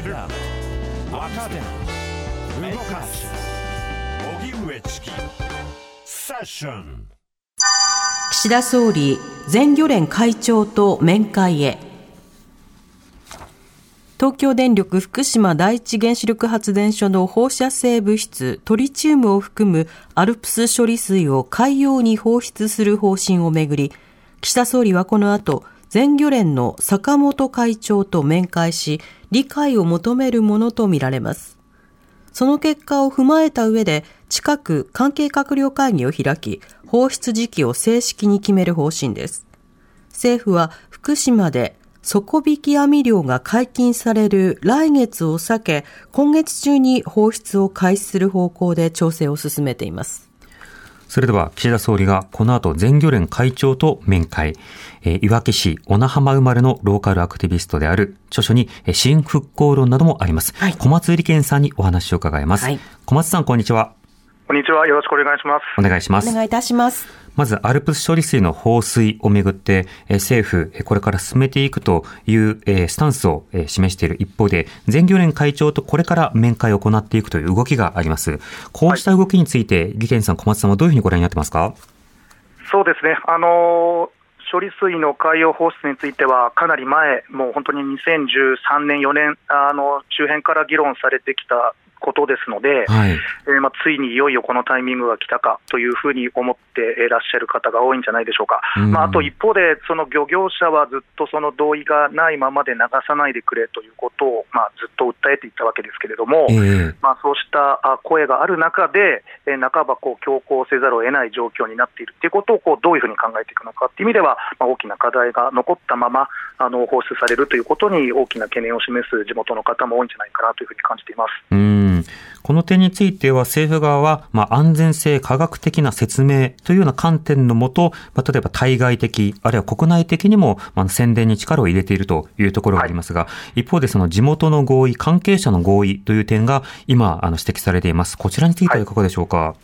若手動かす。荻上チキ。セッション。岸田総理全漁連会長と面会へ。東京電力福島第一原子力発電所の放射性物質トリチウムを含むアルプス処理水を海洋に放出する方針をめぐり岸田総理はこの後全漁連の坂本会長と面会し理解を求めるものとみられますその結果を踏まえた上で近く関係閣僚会議を開き放出時期を正式に決める方針です政府は福島で底引き網漁が解禁される来月を避け、今月中に放出を開始する方向で調整を進めています。それでは岸田総理がこの後全漁連会長と面会、えー、いわき市小名浜生まれのローカルアクティビストである著書に新復興論などもあります。はい、小松理健さんにお話を伺います。はい、小松さんこんにちは。こんにちは。よろしくお願いします。お願いします。お願いいたします。まず、アルプス処理水の放水をめぐって、政府、これから進めていくというスタンスを示している一方で、全漁連会長とこれから面会を行っていくという動きがあります。こうした動きについて、利権さん、小松さんはどういうふうにご覧になってますか？そうですね。あの処理水の海洋放出については、かなり前、もう本当に2013年、4年あの周辺から議論されてきたことですので、はい、えー、まあ、ついにいよいよこのタイミングが来たかというふうに思っていらっしゃる方が多いんじゃないでしょうか、うん、まあ、あと一方で、その漁業者はずっとその同意がないままで流さないでくれということを、まあ、ずっと訴えていたわけですけれども、えー、まあ、そうした声がある中で、えー、半ばこう強行せざるを得ない状況になっているということをこうどういうふうに考えていくのかという意味では、まあ、大きな課題が残ったままあの放出されるということに大きな懸念を示す地元の方も多いんじゃないかなというふうに感じています。うんこの点については政府側は、まあ、安全性科学的な説明というような観点のもと、まあ、例えば対外的、あるいは国内的にも、まあ、宣伝に力を入れているというところがありますが、はい、一方でその地元の合意、関係者の合意という点が今、あの指摘されています。こちらについてはいかがでしょうか？はい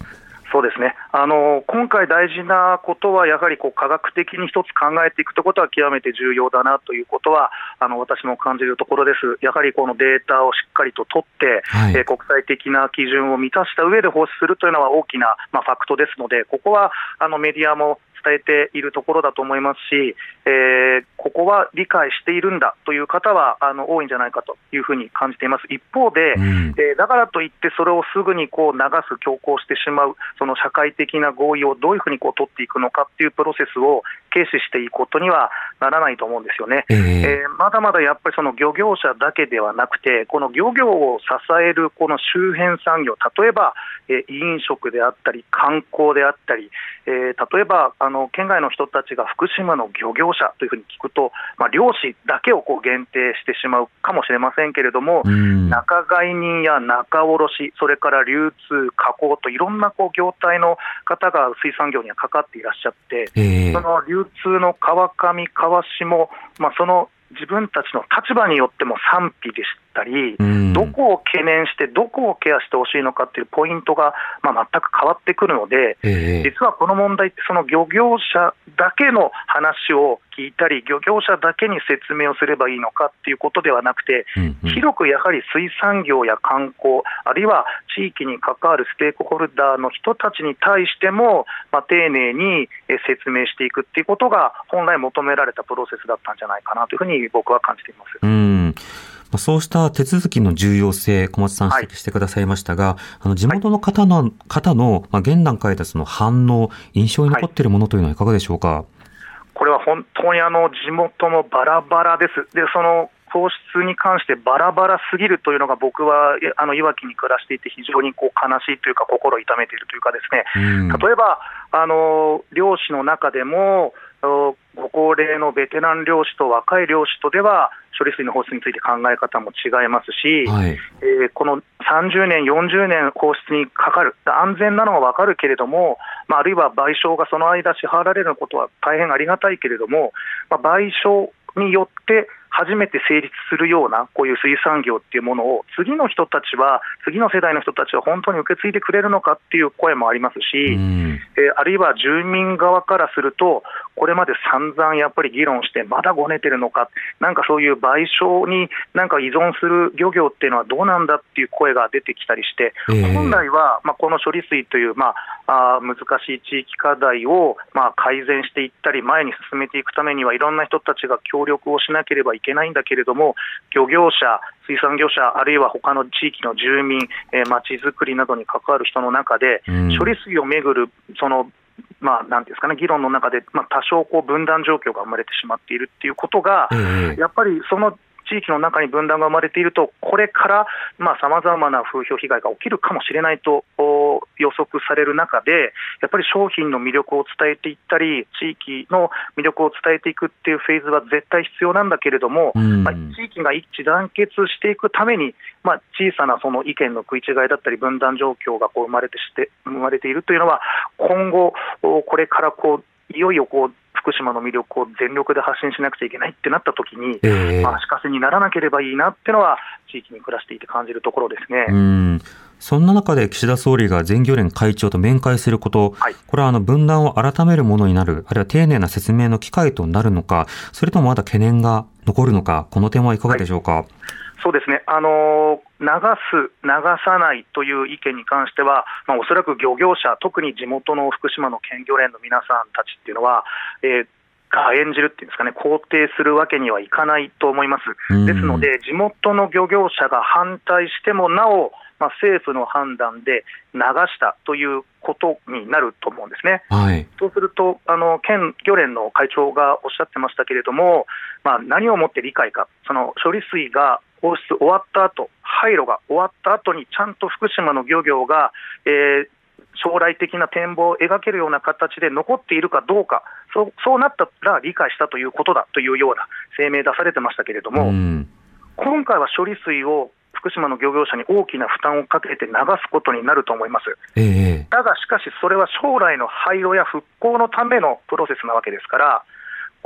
そうですねあの今回、大事なことは、やはりこう科学的に一つ考えていくということは極めて重要だなということは、あの私も感じるところです、やはりこのデータをしっかりと取って、はい、えー、国際的な基準を満たした上で放出するというのは大きな、まあ、ファクトですので、ここはあのメディアも伝えているところだと思いますし、えー、ここは理解しているんだという方はあの多いんじゃないかというふうに感じています。一方で、うん、えー、だからといってそれをすぐにこう流す、強行してしまう、その社会的な合意をどういうふうにこう取っていくのかっていうプロセスを軽視していくことにはならないと思うんですよね。えー、えー、まだまだやっぱりその漁業者だけではなくて、この漁業を支えるこの周辺産業、例えば、えー、飲食であったり、観光であったり、えー、例えばあの県外の人たちが福島の漁業者というふうに聞くと、まあ、漁師だけをこう限定してしまうかもしれませんけれども、仲買人や仲卸、それから流通、加工といろんなこう業態の方が水産業にはかかっていらっしゃって、えー、その流通の川上、川下、まあ、その自分たちの立場によっても賛否でしたり、どこを懸念して、どこをケアしてほしいのかっていうポイントが、まあ、全く変わってくるので、えー、実はこの問題って、その漁業者だけの話を聞いたり、漁業者だけに説明をすればいいのかっていうことではなくて、うんうん、広くやはり水産業や観光、あるいは地域に関わるステークホルダーの人たちに対しても、まあ、丁寧に説明していくっていうことが、本来求められたプロセスだったんじゃないかなというふうに僕は感じています。うんそうした手続きの重要性、小松さん指摘してくださいましたが、はい、あの地元の方の、はい、方の、まあ、現段階でその反応、印象に残っているものというのはいかがでしょうか？これは本当にあの地元もバラバラです。で、その放出に関してバラバラすぎるというのが僕はあのいわきに暮らしていて非常にこう悲しいというか心を痛めているというかですね、例えばあの漁師の中でもご高齢のベテラン漁師と若い漁師とでは処理水の放出について考え方も違いますし、はい、えー、この30年、40年放出にかかる、安全なのは分かるけれども、まあ、あるいは賠償がその間支払われることは大変ありがたいけれども、まあ、賠償によって初めて成立するようなこういう水産業っていうものを次の人たちは、次の世代の人たちは本当に受け継いでくれるのかっていう声もありますし、うん。えーあるいは住民側からすると、これまで散々やっぱり議論して、まだごねてるのか、なんかそういう賠償になんか依存する漁業っていうのはどうなんだっていう声が出てきたりして、ええ。本来は、まあ、この処理水という、まあ、あー難しい地域課題を、まあ、改善していったり、前に進めていくためには、いろんな人たちが協力をしなければいけないんだけれども、漁業者、水産業者、あるいは他の地域の住民、えー、町づくりなどに関わる人の中で、うん。処理水をめぐるそのまあ、なんていうんですかね、議論の中で、まあ、多少こう分断状況が生まれてしまっているっていうことが、ええやっぱりその地域の中に分断が生まれていると、これからさまざ、まな風評被害が起きるかもしれないとお予測される中で、やっぱり商品の魅力を伝えていったり、地域の魅力を伝えていくっていうフェーズは絶対必要なんだけれども、うん。まあ、地域が一致団結していくために、まあ、小さなその意見の食い違いだったり、分断状況がこう生まれてして生まれているというのは、今後、おこれからこういよいよこう福島の魅力を全力で発信しなくちゃいけないってなったときに、ええまあ、足かせにならなければいいなっていうのは、地域に暮らしていて感じるところですね。うんそんな中で岸田総理が全漁連会長と面会すること、はいこれはあの分断を改めるものになる、あるいは丁寧な説明の機会となるのか、それともまだ懸念が残るのか、この点はいかがでしょうか？そうですね、あのー流す、流さないという意見に関しては、まあ、おそらく漁業者、特に地元の福島の県漁連の皆さんたちっていうのは、えーが演じるっていうんですかね、肯定するわけにはいかないと思います。うんですので、地元の漁業者が反対してもなお、まあ、政府の判断で流したということになると思うんですね。はい。そうすると、あの県漁連の会長がおっしゃってましたけれども、まあ、何をもって理解か、その処理水が放出終わった後廃炉が終わった後に、ちゃんと福島の漁業が、えー将来的な展望を描けるような形で残っているかどうか、そうそうなったら理解したということだというような声明出されてましたけれども、うん。今回は処理水を福島の漁業者に大きな負担をかけて流すことになると思います。ええだがしかし、それは将来の廃炉や復興のためのプロセスなわけですから、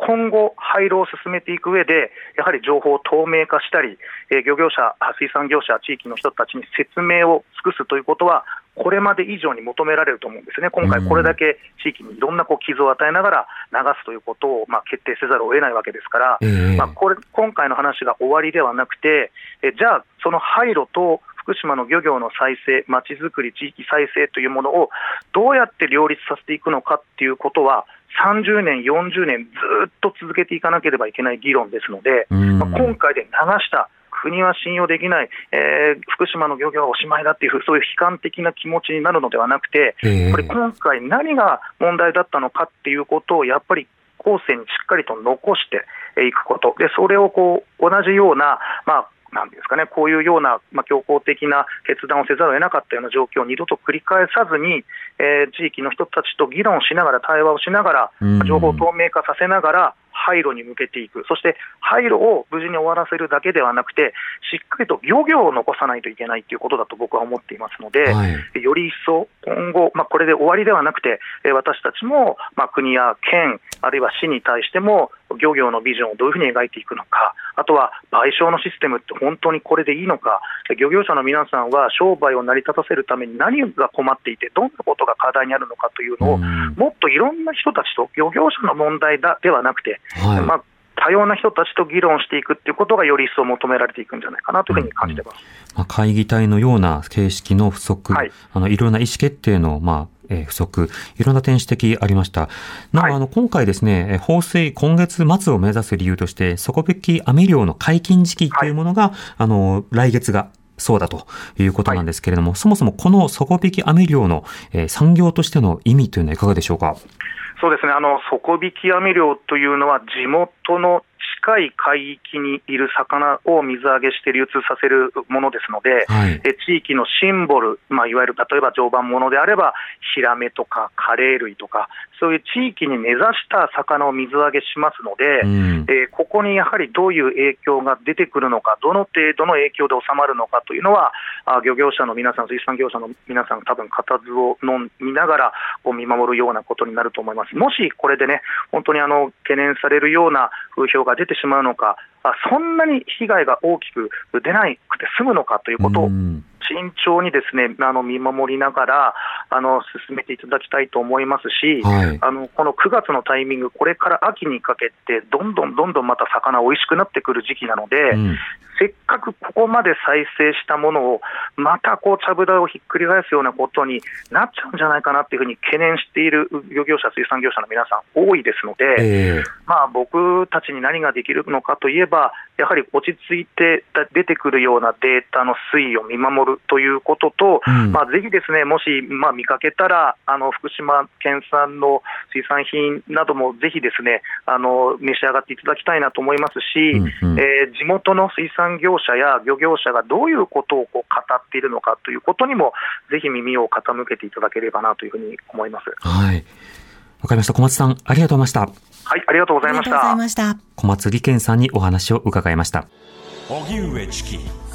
今後、廃炉を進めていく上で、やはり情報を透明化したり、えー漁業者、水産業者、地域の人たちに説明を尽くすということは、これまで以上に求められると思うんですね、今回、これだけ地域にいろんなこう傷を与えながら流すということを、まあ、決定せざるを得ないわけですから、ええ。まあ、これ今回の話が終わりではなくて、えじゃあ、その廃炉と福島の漁業の再生、まちづくり、地域再生というものをどうやって両立させていくのかっていうことは、30年、40年、ずっと続けていかなければいけない議論ですので、うんまあ、今回で流した。国は信用できない、えー福島の漁業はおしまいだっていう、そういう悲観的な気持ちになるのではなくて、ええこれ、今回、何が問題だったのかっていうことを、やっぱり後世にしっかりと残していくこと、でそれをこう同じような、まあ、なんですかね、こういうような、まあ、強硬的な決断をせざるを得なかったような状況を二度と繰り返さずに、えー地域の人たちと議論しながら、対話をしながらうん、情報を透明化させながら、廃炉に向けていく、そして廃炉を無事に終わらせるだけではなくて、しっかりと漁業を残さないといけないということだと僕は思っていますので、はい。より一層、今後、まあ、これで終わりではなくて、えー私たちも、まあ、国や県、あるいは市に対しても、漁業のビジョンをどういうふうに描いていくのか、あとは賠償のシステムって本当にこれでいいのか、漁業者の皆さんは商売を成り立たせるために何が困っていて、どんなことが課題にあるのかというのを、うん。もっといろんな人たちと、漁業者の問題だではなくて、はい。まあ、多様な人たちと議論していくっていうことがより一層求められていくんじゃないかなというふうに感じてます。まあ、会議体のような形式の不足、はい。あのいろんな意思決定の、まあえー不足、いろんな点指摘ありました。なお、はいあの今回ですね、えー放水今月末を目指す理由として、底引き網漁の解禁時期というものが、あの来月がそうだということなんですけれども、そもそもこの底引き網漁の、えー産業としての意味というのはいかがでしょうか？そうですね、あの底引き網漁というのは、地元の近い海域にいる魚を水揚げして流通させるものですので、はい。え地域のシンボル、まあ、いわゆる例えば常磐ものであれば、ヒラメとかカレー類とか、そういう地域に根ざした魚を水揚げしますので、うんえーここにやはりどういう影響が出てくるのか、どの程度の影響で収まるのかというのは、あ漁業者の皆さん、水産業者の皆さん、多分固唾を飲みながらこう見守るようなことになると思います。もしこれでね、本当にあの懸念されるような風評が出てしまうのか、あそんなに被害が大きく出なくて済むのかということを慎重にですねあの見守りながらあの進めていただきたいと思いますし、はい、あのこの9月のタイミング、これから秋にかけて、どんどんどんどんまた魚、美味しくなってくる時期なので、うん、せっかくここまで再生したものを、またこう、ちゃぶ台をひっくり返すようなことになっちゃうんじゃないかなっていうふうに懸念している漁業者、水産業者の皆さん、多いですので、えー、まあ、僕たちに何ができるのかといえば、やはり落ち着いて出てくるようなデータの推移を見守るということと、うん、まあ、ぜひですね、もし、まあ、見かけたら、あの福島県産の水産品などもぜひですね、あの召し上がっていただきたいなと思いますし、うんうん、えー、地元の水産業者や漁業者がどういうことをこう語っているのかということにも、ぜひ耳を傾けていただければなというふうに思います。はいわかりました。小松さん、ありがとうございました。はい、ありがとうございました。した小松理健さんにお話を伺いました。荻上チキ